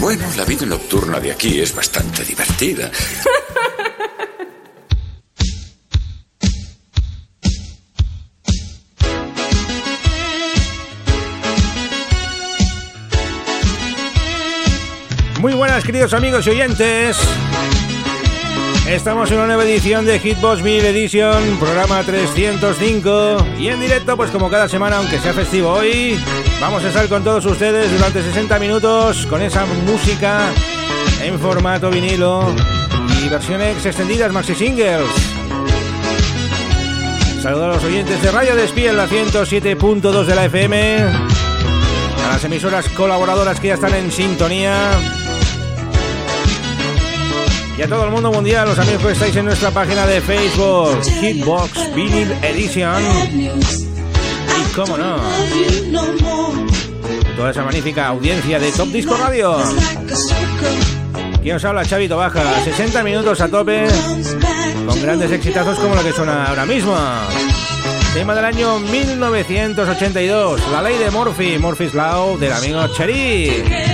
Bueno, la vida nocturna de aquí es bastante divertida. Muy buenas queridos amigos y oyentes. Estamos en una nueva edición de Hitbox Mil Edition, programa 305. Y en directo, pues como cada semana, aunque sea festivo hoy, vamos a estar con todos ustedes durante 60 minutos con esa música en formato vinilo y versiones extendidas maxi singles. Saludos a los oyentes de Radio Despí en la 107.2 de la FM, a las emisoras colaboradoras que ya están en sintonía y a todo el mundo mundial, los amigos que estáis en nuestra página de Facebook, Hitbox Vinyl Edition. Y cómo no, toda esa magnífica audiencia de Top Disco Radio. ¿Quién os habla? Chavito Baja, 60 minutos a tope, con grandes exitazos como lo que suena ahora mismo. Tema del año 1982, La Ley de Murphy, Murphy's Law, del amigo Cherry.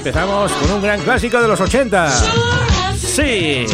Empezamos con un gran clásico de los 80. Sí.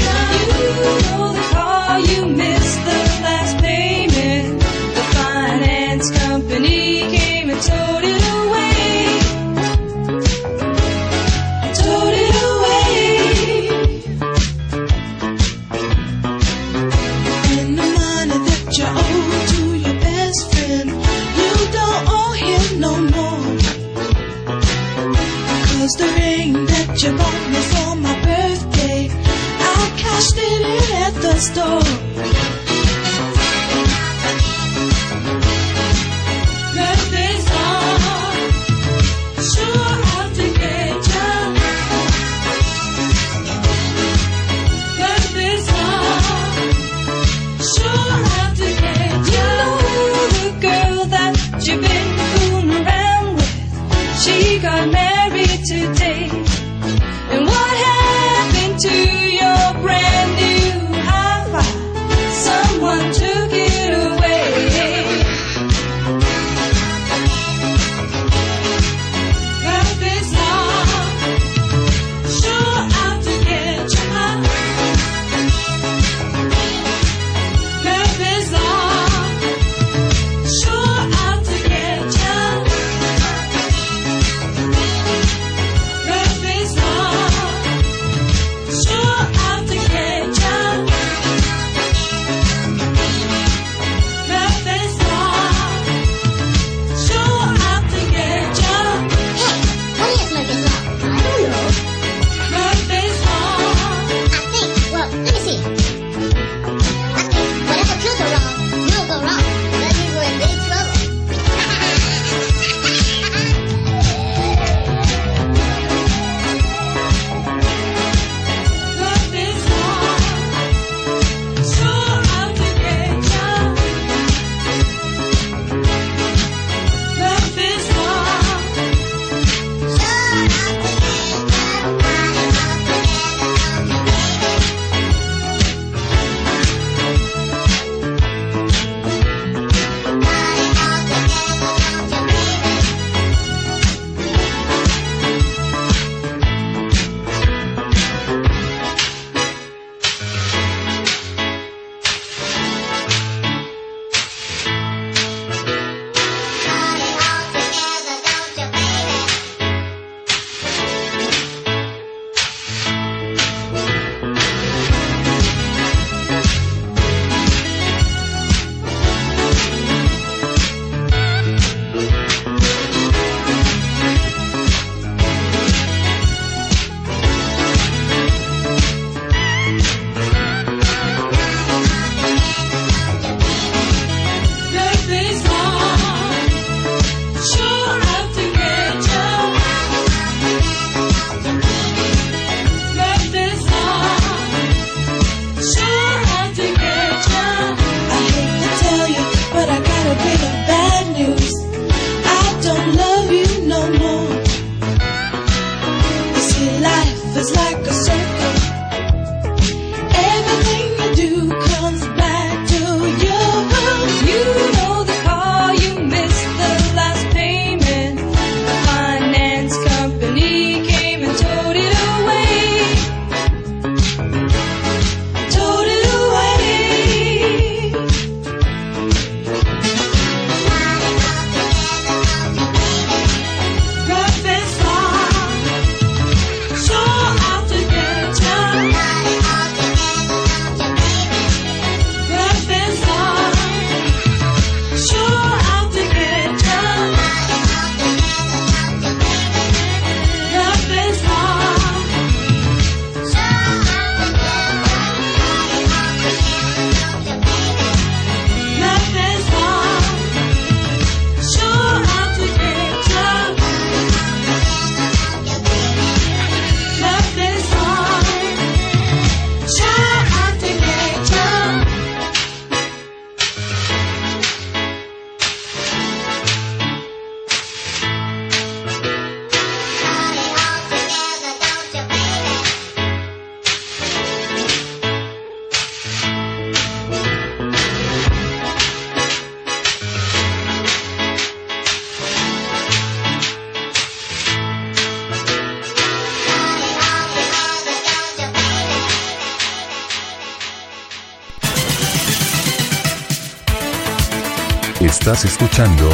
Escuchando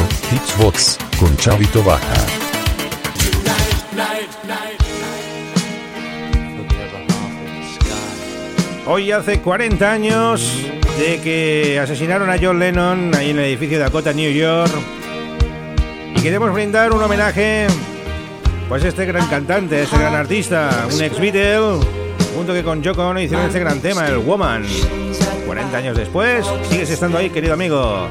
con Chavito Baja. Hoy hace 40 años de que asesinaron a John Lennon ahí en el edificio de Dakota, New York. Y queremos brindar un homenaje pues este gran cantante, este gran artista, un ex Beatle, junto que con Yoko Ono hicieron este gran tema, el Woman. 40 años después, sigues estando ahí, querido amigo.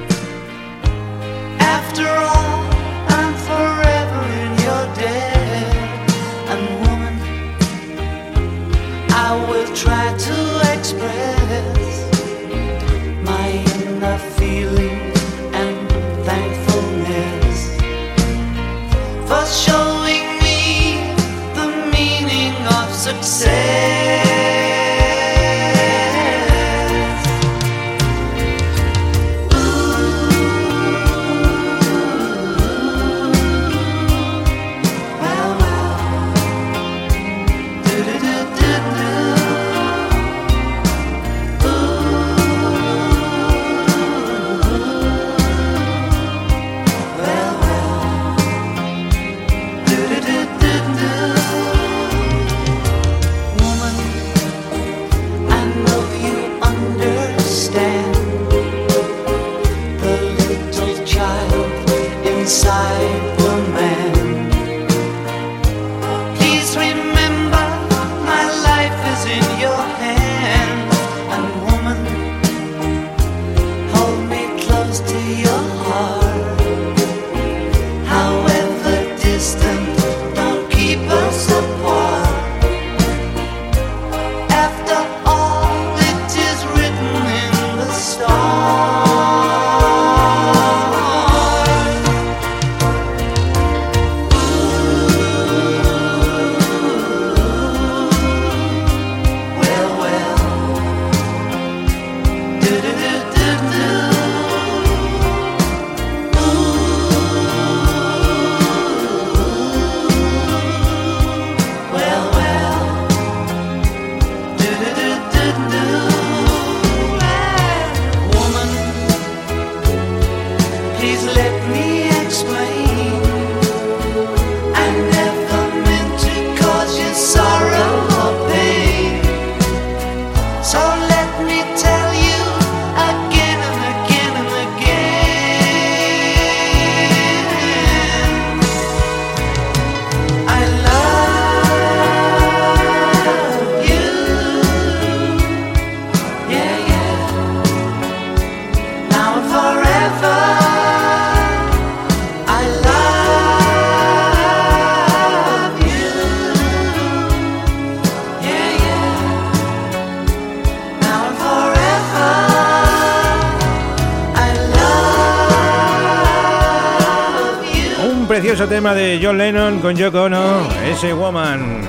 Precioso tema de John Lennon con Yoko Ono, ese Woman.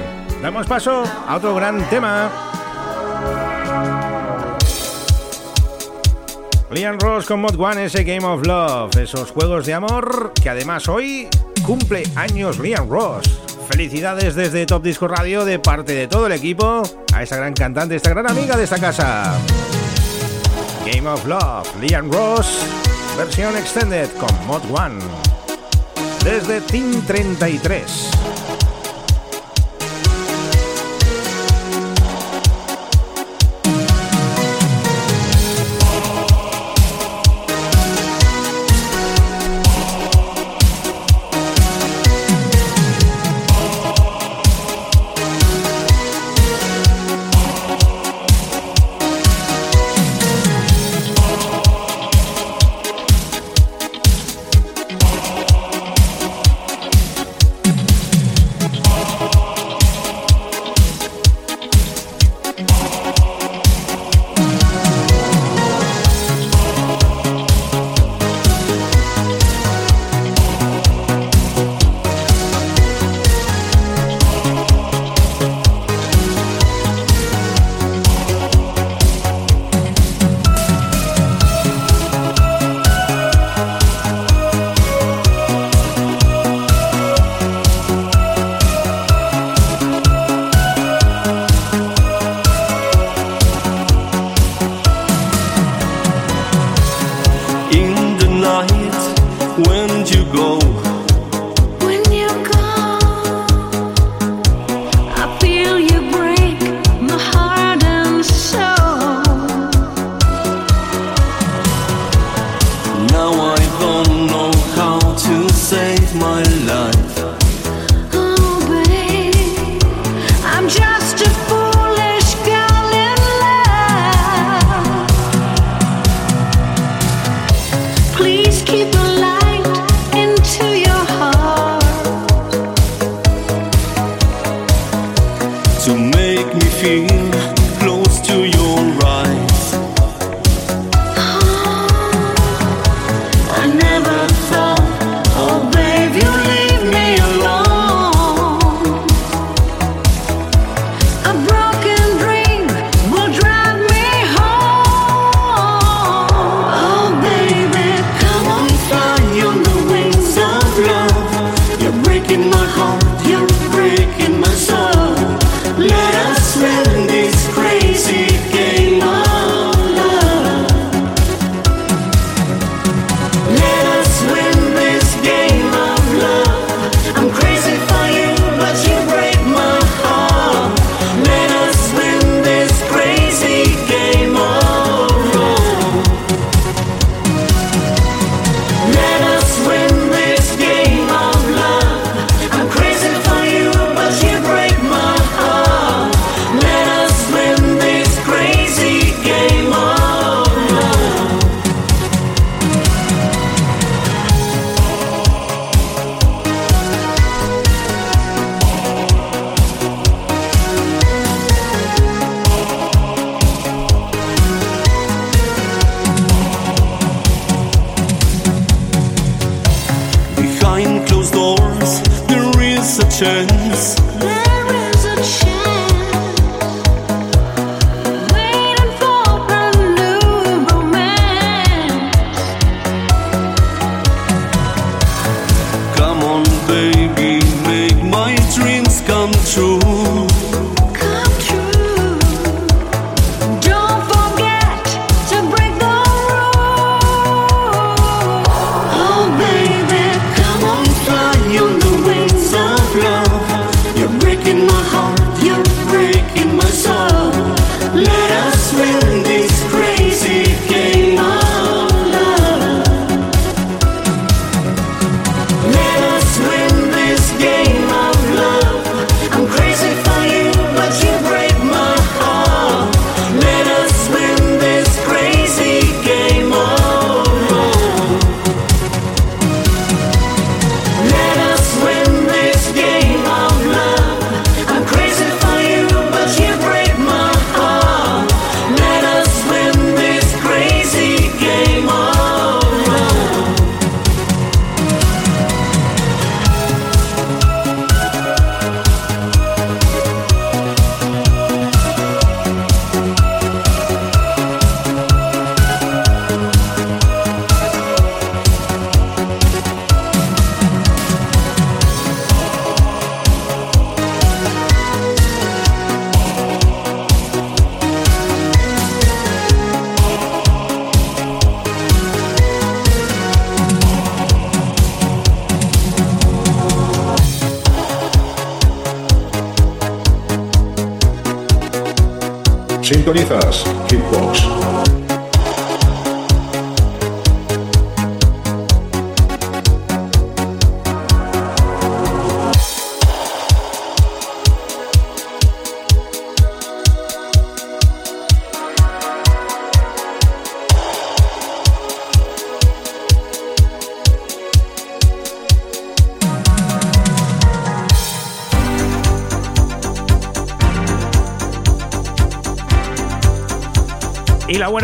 Damos paso a otro gran tema. Liam Ross con Mod One, ese Game of Love, esos juegos de amor que además hoy cumple años Liam Ross. Felicidades desde Top Disco Radio de parte de todo el equipo a esta gran cantante, esta gran amiga de esta casa. Game of Love, Liam Ross, versión extended con Mod One. Desde Team 33.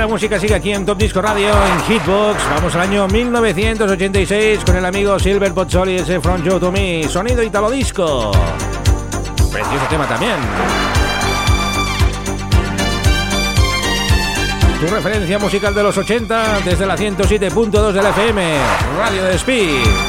música sigue aquí en Top Disco Radio, en Hitbox. Vamos al año 1986 con el amigo Silver Pozzoli, ese Front Joe to Me, sonido italo disco. Precioso tema también. Tu referencia musical de los 80 desde la 107.2 del FM, Radio de Speed.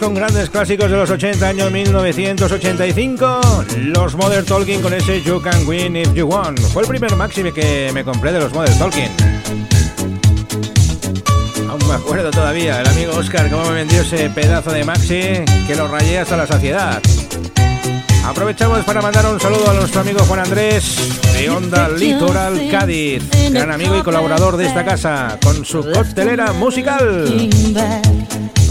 Con grandes clásicos de los 80 años 1985. Los Mother Talking con ese You Can Win If You Want. Fue el primer maxime que me compré de los Mother Talking. Aún me acuerdo todavía, el amigo Oscar, cómo me vendió ese pedazo de maxi que lo rayé hasta la saciedad. Aprovechamos para mandar un saludo a nuestro amigo Juan Andrés de Onda Litoral Cádiz, gran amigo y colaborador de esta casa, con su costelera musical.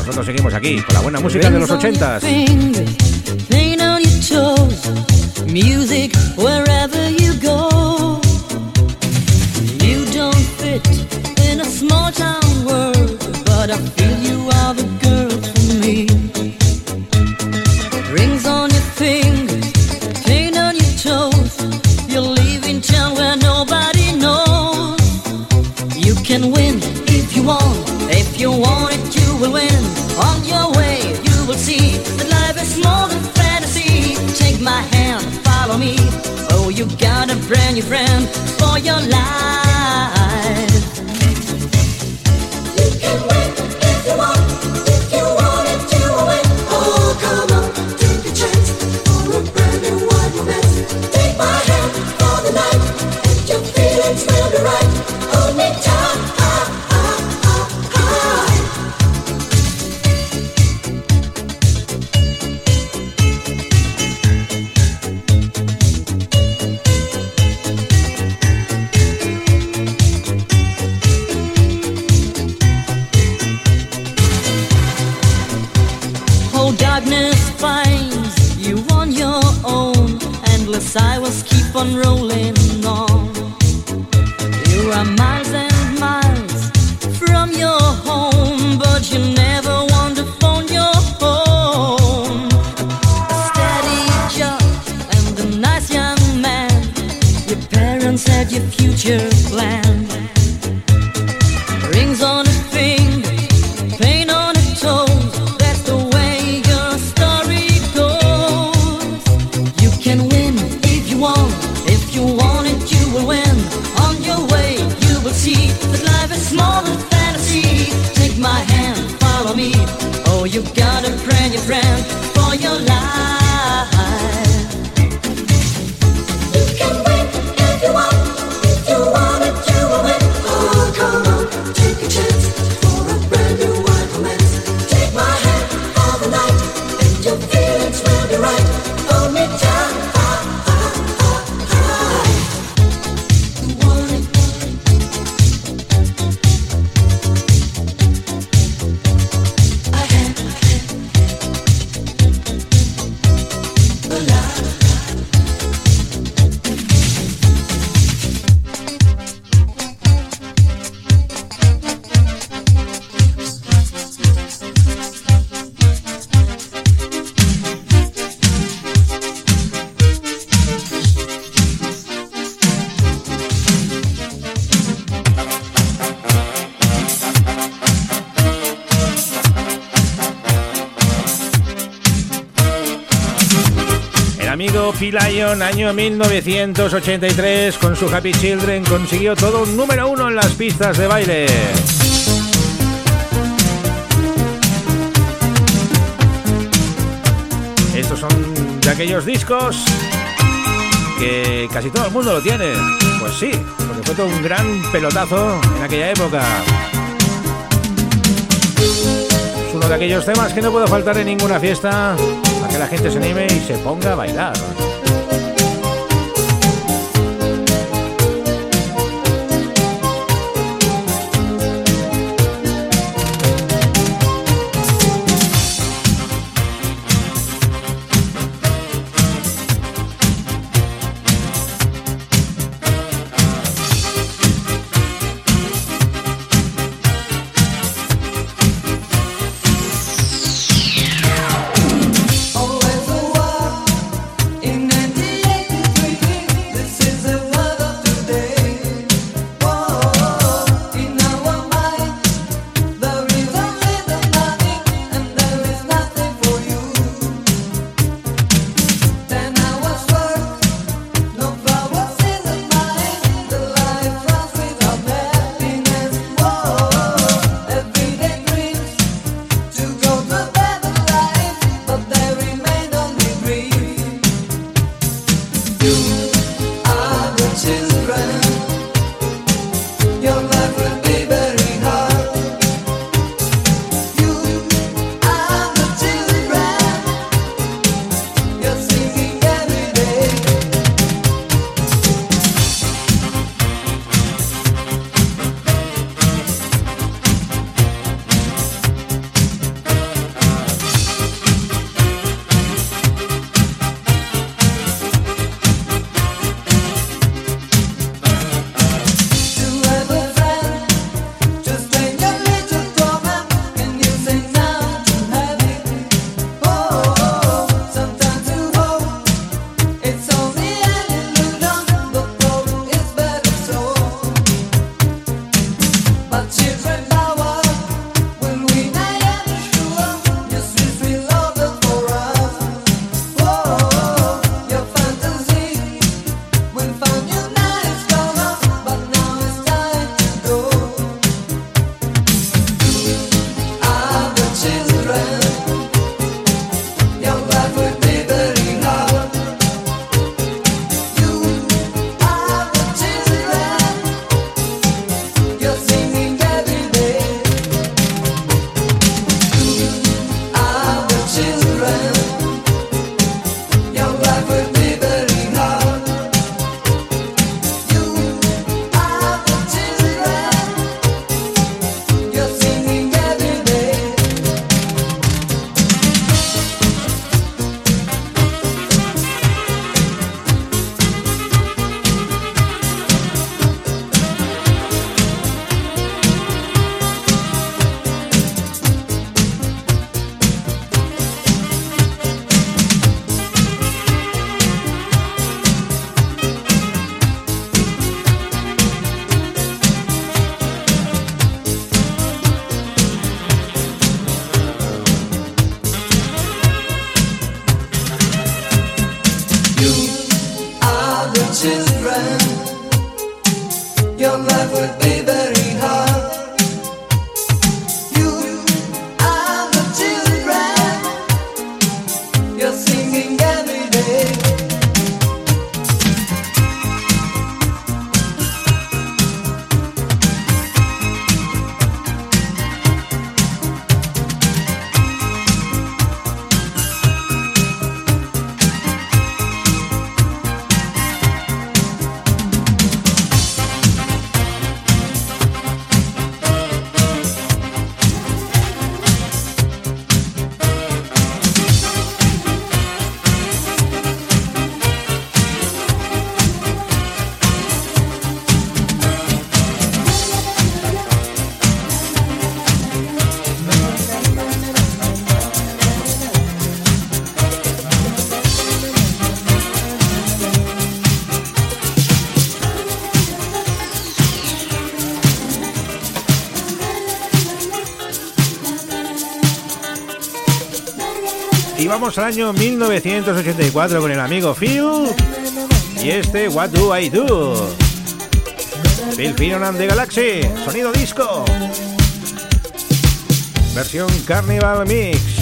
Nosotros seguimos aquí con la buena música de los ochentas. Music wherever you go. You don't fit in a small town world, but I feel you are the girl. your friend for your life. sua mais é año 1983, con su Happy Children consiguió todo un número uno en las pistas de baile. Estos son de aquellos discos que casi todo el mundo lo tiene. Pues sí, porque fue todo un gran pelotazo en aquella época. Es uno de aquellos temas que no puede faltar en ninguna fiesta para que la gente se anime y se ponga a bailar. any day. vamos al año 1984 con el amigo Phil y este What Do I Do? Phil Finland de Galaxy, sonido disco. Versión Carnival Mix.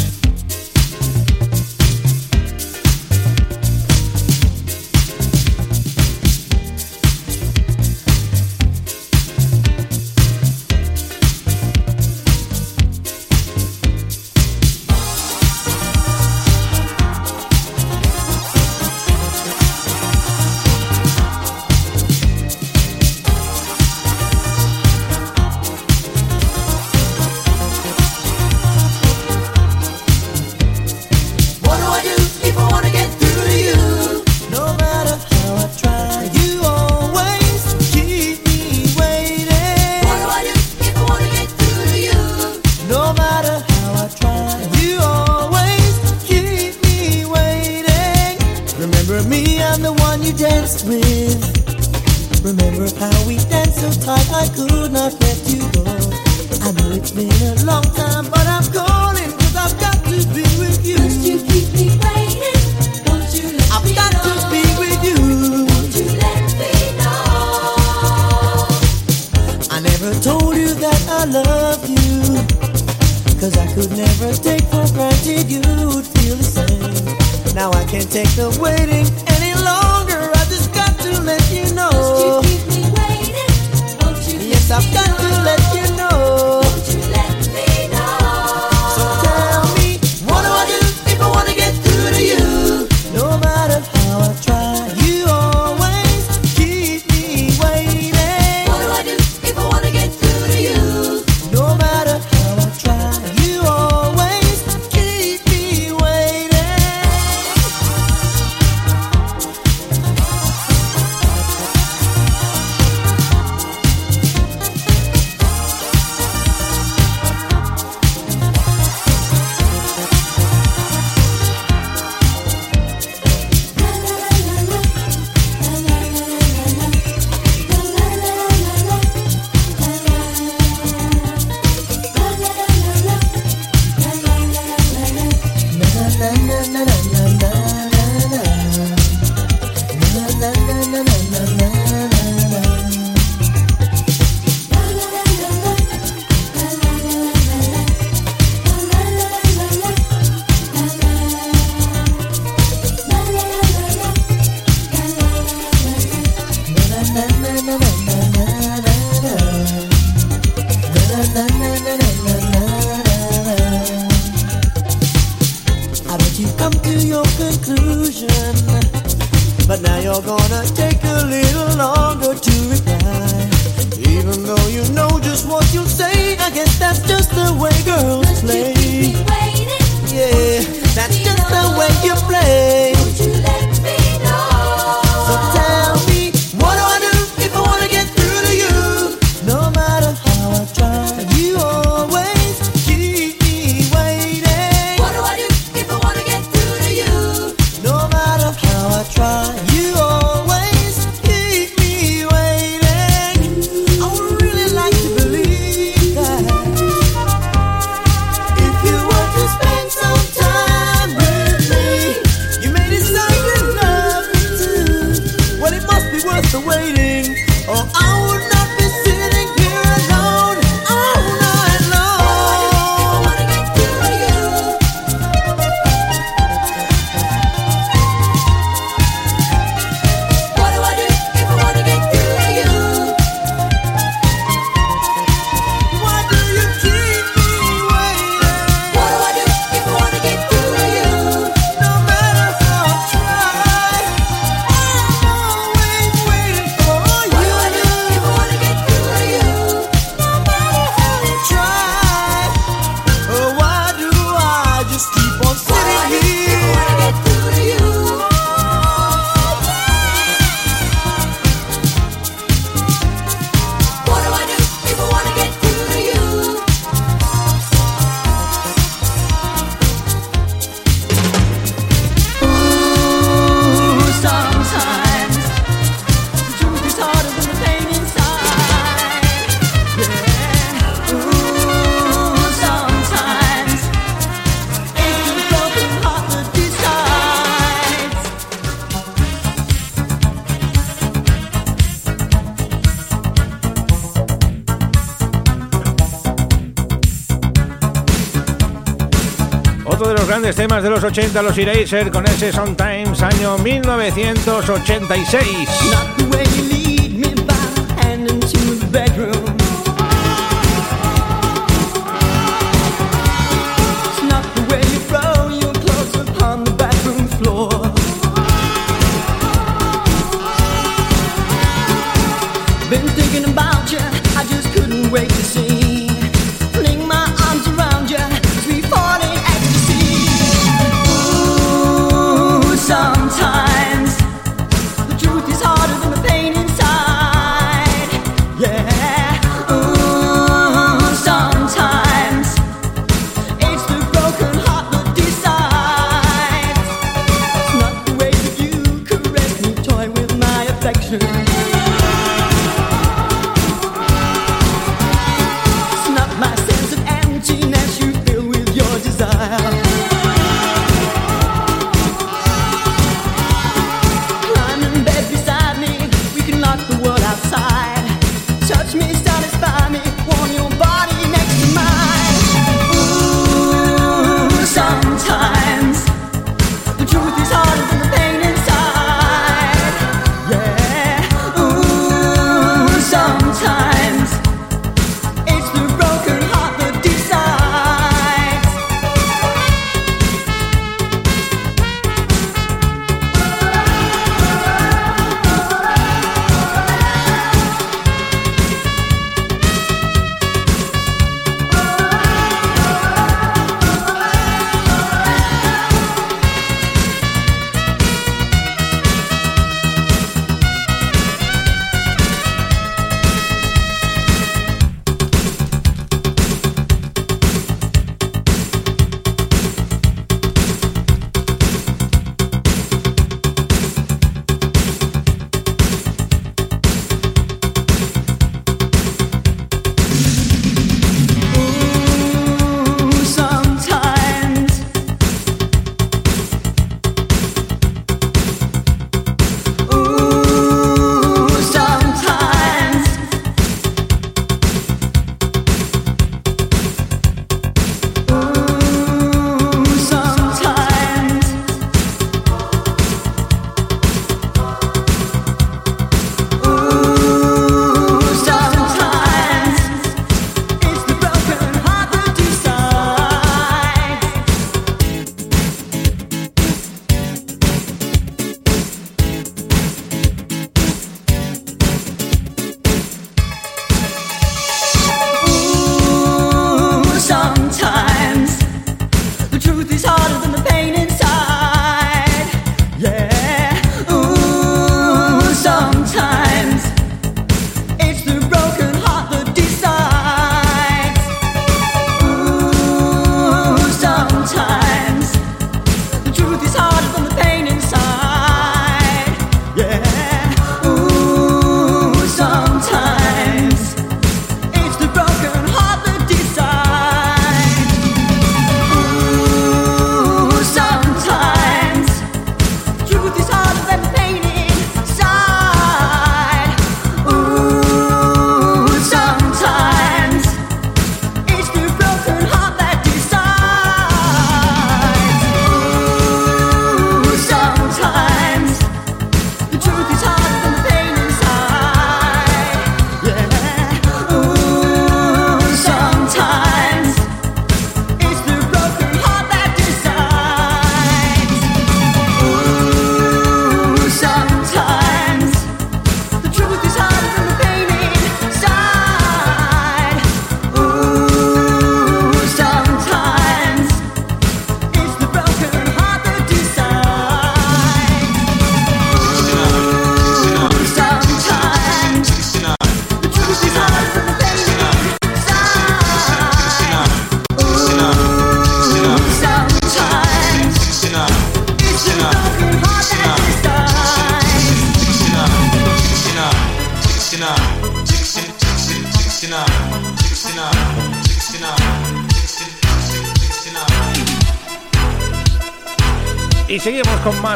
grandes temas de los 80, los Eraser, con ese Sometimes, año 1986.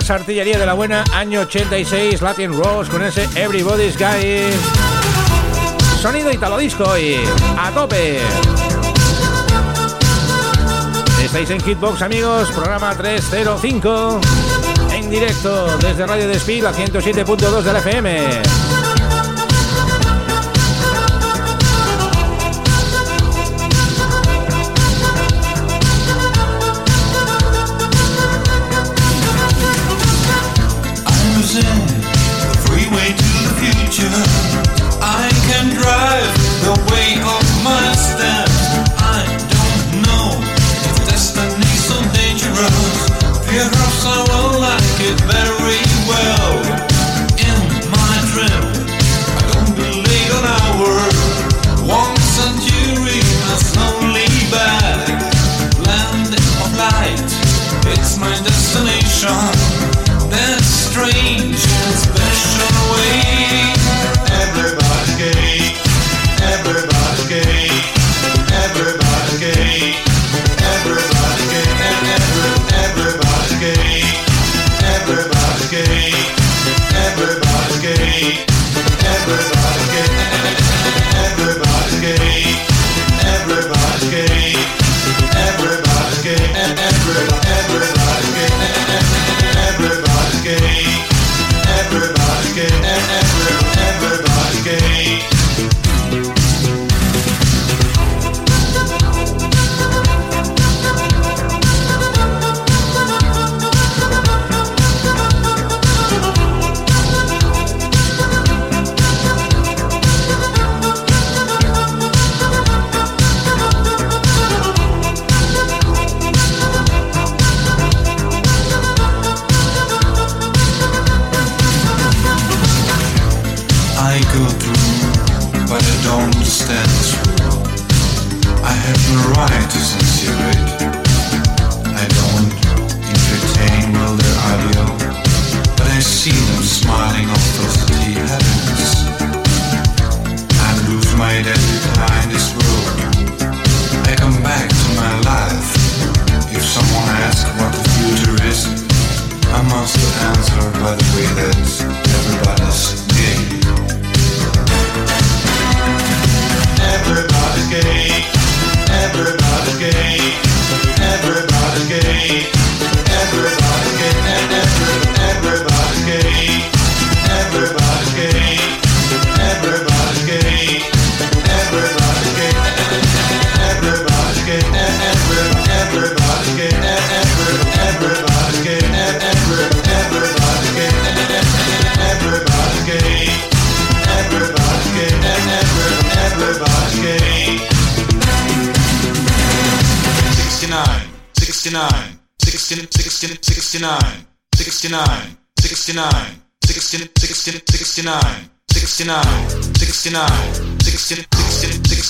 Artillería de la Buena, año 86, Latin Rose con ese Everybody's Guy. Sonido Italo Disco y a tope. Estáis en Hitbox, amigos, programa 305, en directo desde Radio Despil a 107.2 del FM. Never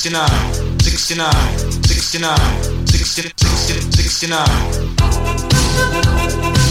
69, 69, 69, 69, 69.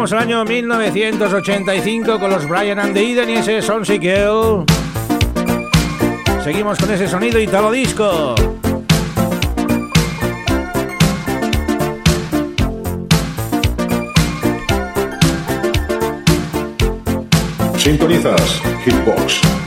Vamos al año 1985 con los Brian and the Eden y ese Sonsi Kill. Seguimos con ese sonido italo disco. Sintonizas Hitbox.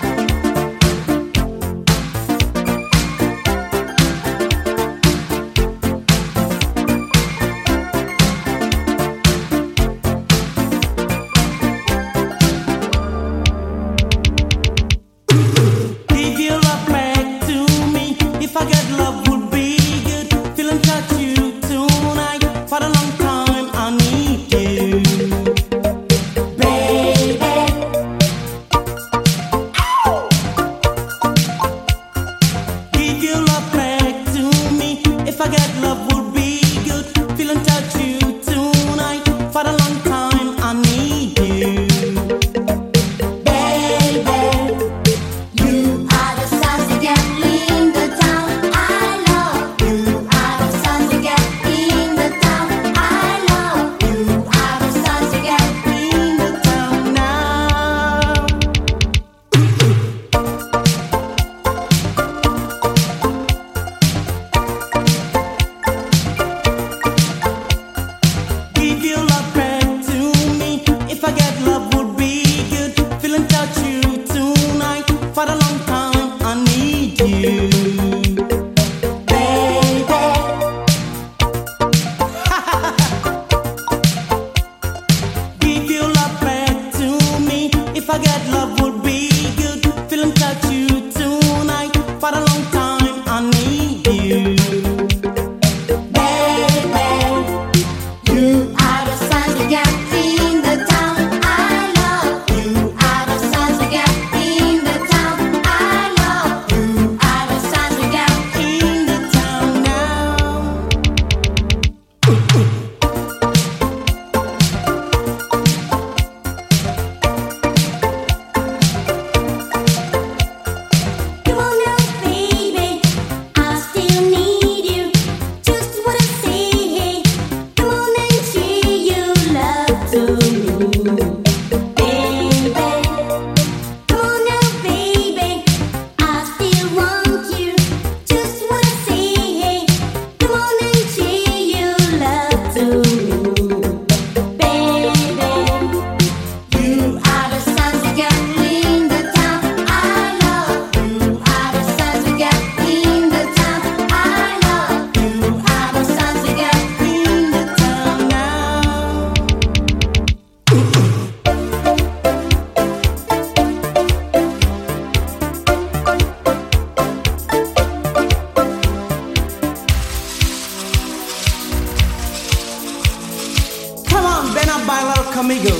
amigo.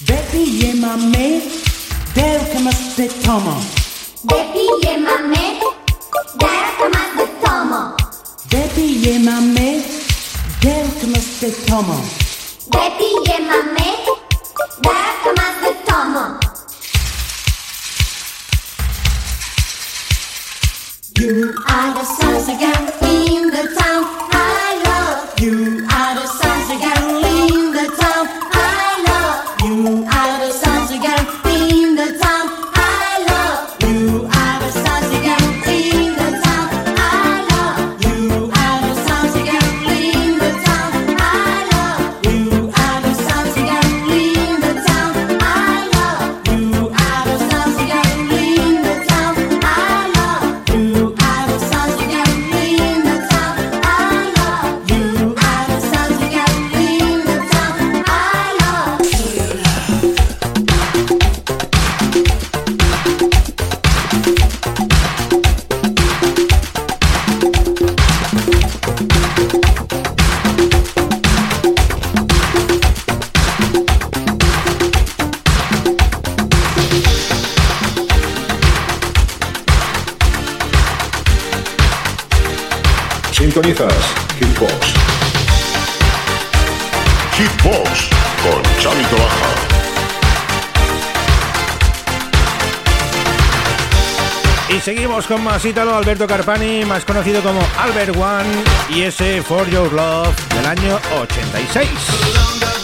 Betty llámame de lo que más te tomo. Betty llámame de lo que más te tomo. Betty llámame de lo que más te tomo. Betty llámame más ítalo, Alberto Carpani, más conocido como Albert One, y ese For Your Love del año 86.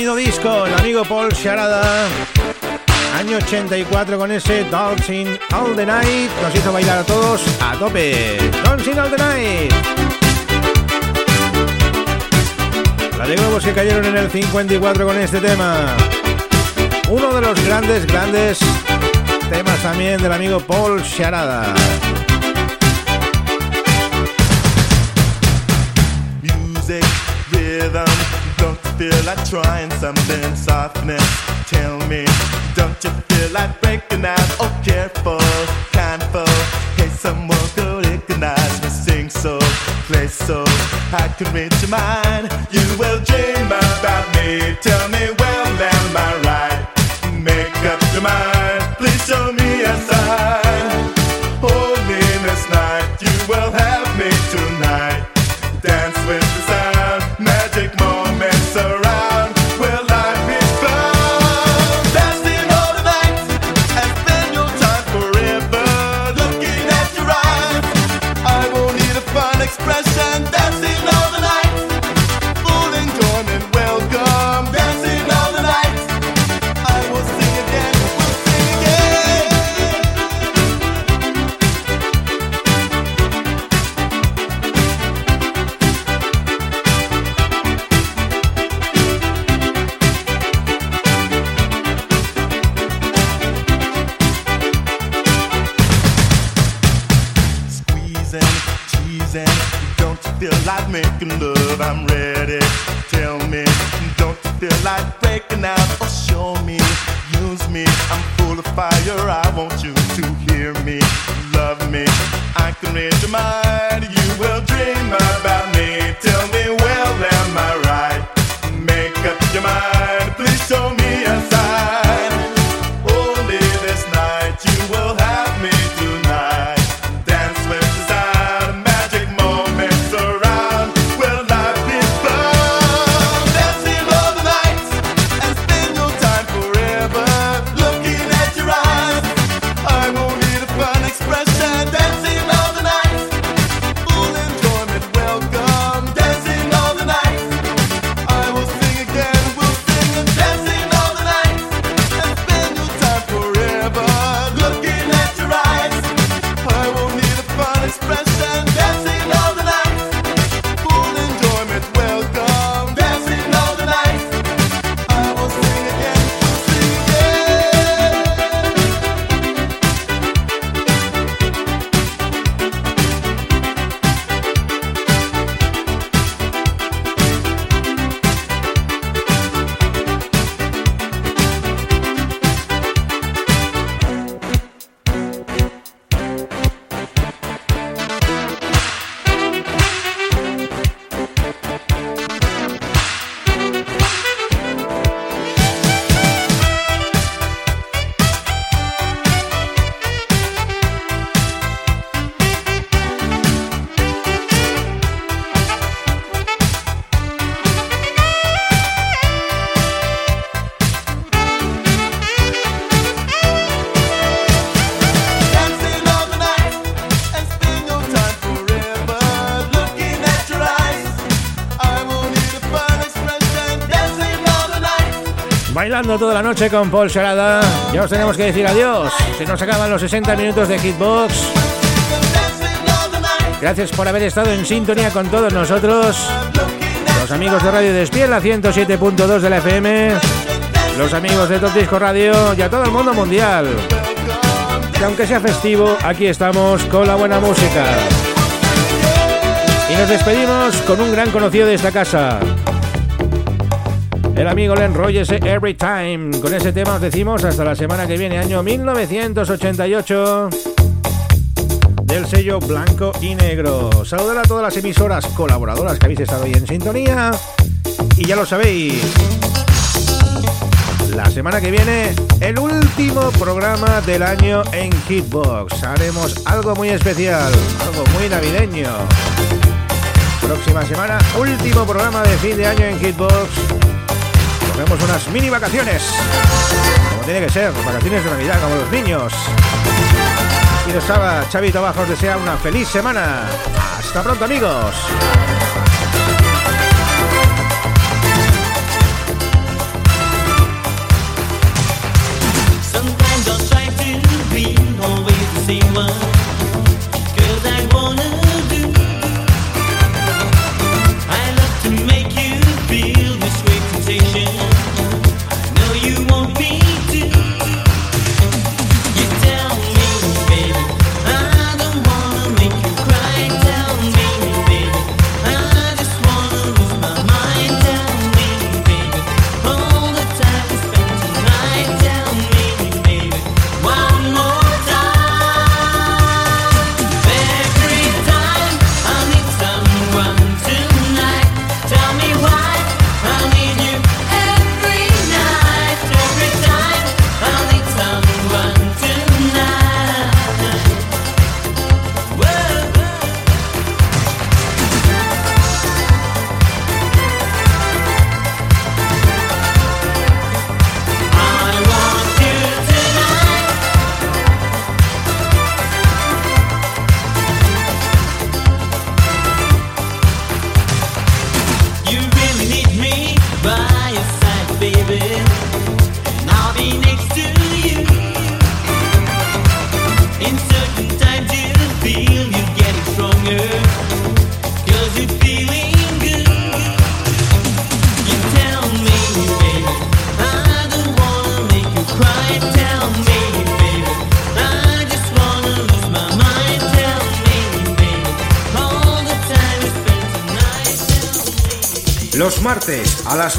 Sonido disco, el amigo Paul Sharada. Año 84 con ese Dancing All the Night. Nos hizo bailar a todos a tope. Dancing All the Night. La de nuevos que cayeron en el 54 con este tema. Uno de los grandes, grandes temas también del amigo Paul Sharada. Feel like trying something softness? Tell me, don't you feel like breaking out? Oh, careful, kindful. Hey, someone could recognize me. Sing so, play so. I can read your mind. You will dream about me. Tell me, feel like making love? I'm ready. Tell me, don't you feel like breaking out? Oh, show me, use me. I'm full of fire. I want you to hear me, love me. I can read your mind. Toda la noche con Paul Sarada. Ya os tenemos que decir adiós. Se nos acaban los 60 minutos de Hitbox. Gracias por haber estado en sintonía con todos nosotros. Los amigos de Radio Despiel, la 107.2 de la FM. Los amigos de Top Disco Radio y a todo el mundo mundial. Que aunque sea festivo, aquí estamos con la buena música. Y nos despedimos con un gran conocido de esta casa. El amigo Len Rogers Every Time. Con ese tema os decimos hasta la semana que viene, año 1988. Del sello blanco y negro. Saludar a todas las emisoras colaboradoras que habéis estado hoy en sintonía. Y ya lo sabéis. La semana que viene, el último programa del año en Hitbox. Haremos algo muy especial, algo muy navideño. Próxima semana, último programa de fin de año en Hitbox. Cogemos unas mini vacaciones. Como tiene que ser, vacaciones de Navidad, como los niños. Y nos Chavito Bajo os desea una feliz semana. Hasta pronto, amigos.